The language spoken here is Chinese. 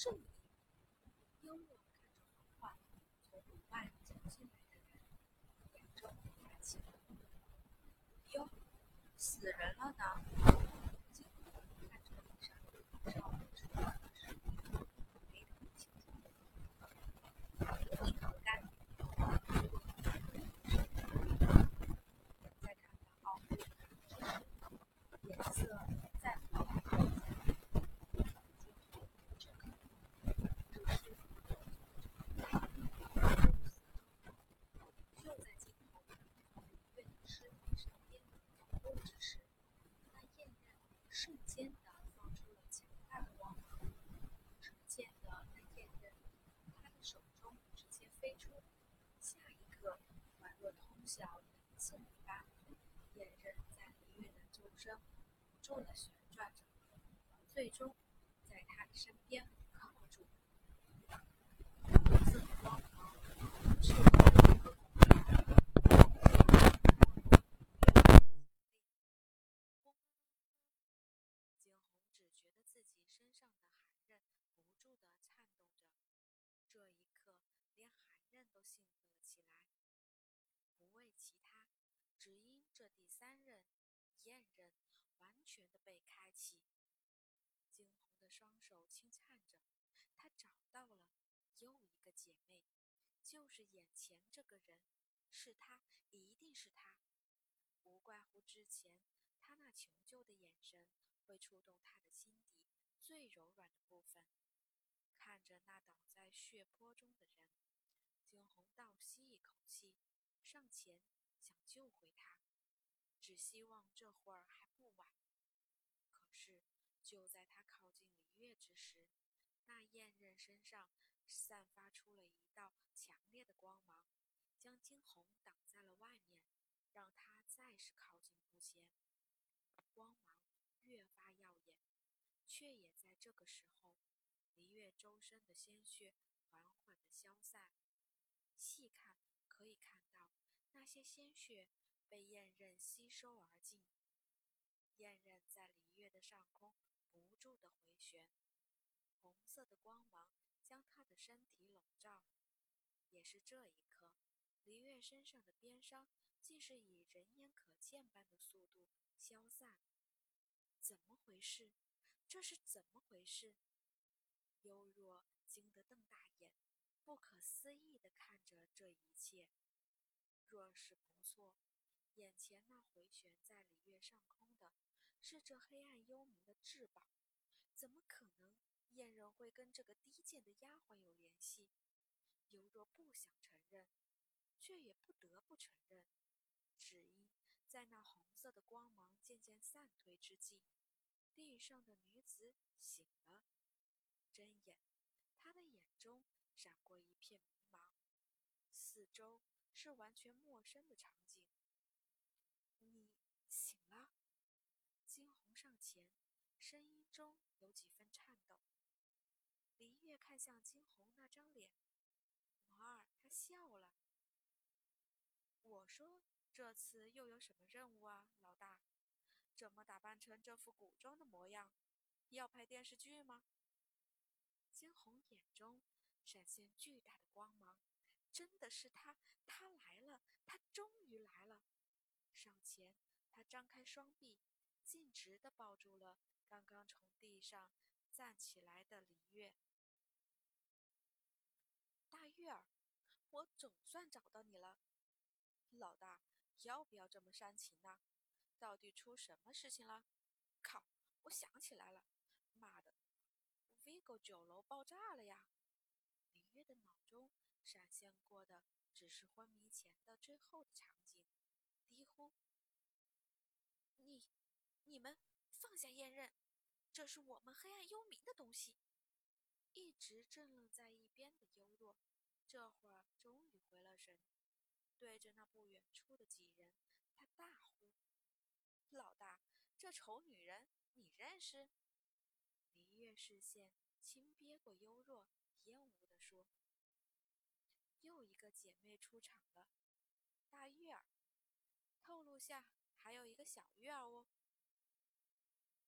是你。幽若看着缓缓从门外走进来的人，眼中泛起了怒意。哟，死人了呢！惊鸿看着地上烧不知多少的尸体，眉头轻皱。你好干！在看到奥菲之时，颜色再不改变。惊鸿这刻这是就在惊鸿从李月的尸体身边走过之时，那焰刃瞬间的放出了强大的光芒。只见得那焰刃从他的手中直接飞出，下一刻宛若通晓人性一般，焰刃在李月的周身不住的旋转着，最终在他的身边靠不住。红色的光芒是惊鸿只觉得自己身上的寒刃不住地颤动着，这一刻连寒刃都兴奋了起来。不为其他，只因这第三刃焰刃完全的被开启。惊鸿的双手轻颤着，他找到了又一个姐妹，就是眼前这个人，是他，一定是他。无怪乎之前他那求救的眼神会触动他的心底最柔软的部分。看着那倒在血泊中的人，惊鸿倒吸一口气，上前想救回他，只希望这会儿还不晚。可是就在他靠近李月之时，那焰刃身上散发出了一道强烈的光芒，将惊鸿挡在了外面，让他再是靠近不前。光芒越发耀眼，却也在这个时候，离月周身的鲜血缓缓地消散。细看可以看到，那些鲜血被焰刃吸收而尽。燕刃在离月的上空不住地回旋，红色的光芒将他的身体笼罩。也是这一刻，离月身上的鞭伤竟是以人眼可见般的速度消散。怎么回事？这是怎么回事？幽若惊得瞪大眼，不可思议地看着这一切。若是不错，眼前那回旋在李月上空的，是这黑暗幽冥的至宝，怎么可能燕人会跟这个低贱的丫鬟有联系？幽若不想承认，却也不得不承认，只因在那红色的光芒渐渐散退之际，地上的女子醒了，睁眼，她的眼中闪过一片迷茫，四周是完全陌生的场景。你醒了？惊鸿上前，声音中有几分颤抖。林月看向惊鸿那张脸，摩尔他笑了。我说。这次又有什么任务啊，老大？怎么打扮成这副古装的模样？要拍电视剧吗？惊鸿眼中闪现巨大的光芒，真的是他，他来了，他终于来了！上前，他张开双臂，径直地抱住了刚刚从地上站起来的李月。大月儿，我总算找到你了，老大。要不要这么煽情呢？到底出什么事情了？靠！我想起来了，妈的，Vigo 酒楼爆炸了呀！林月的脑中闪现过的只是昏迷前的最后的场景，低呼：“你、你们放下焰刃，这是我们黑暗幽冥的东西。”一直怔愣在一边的幽若，这会儿终于回了神。对着那不远处的几人，他大呼：“老大，这丑女人你认识？”离月视线轻瞥过幽若，厌恶地说：“又一个姐妹出场了，大月儿。透露下，还有一个小月儿哦。”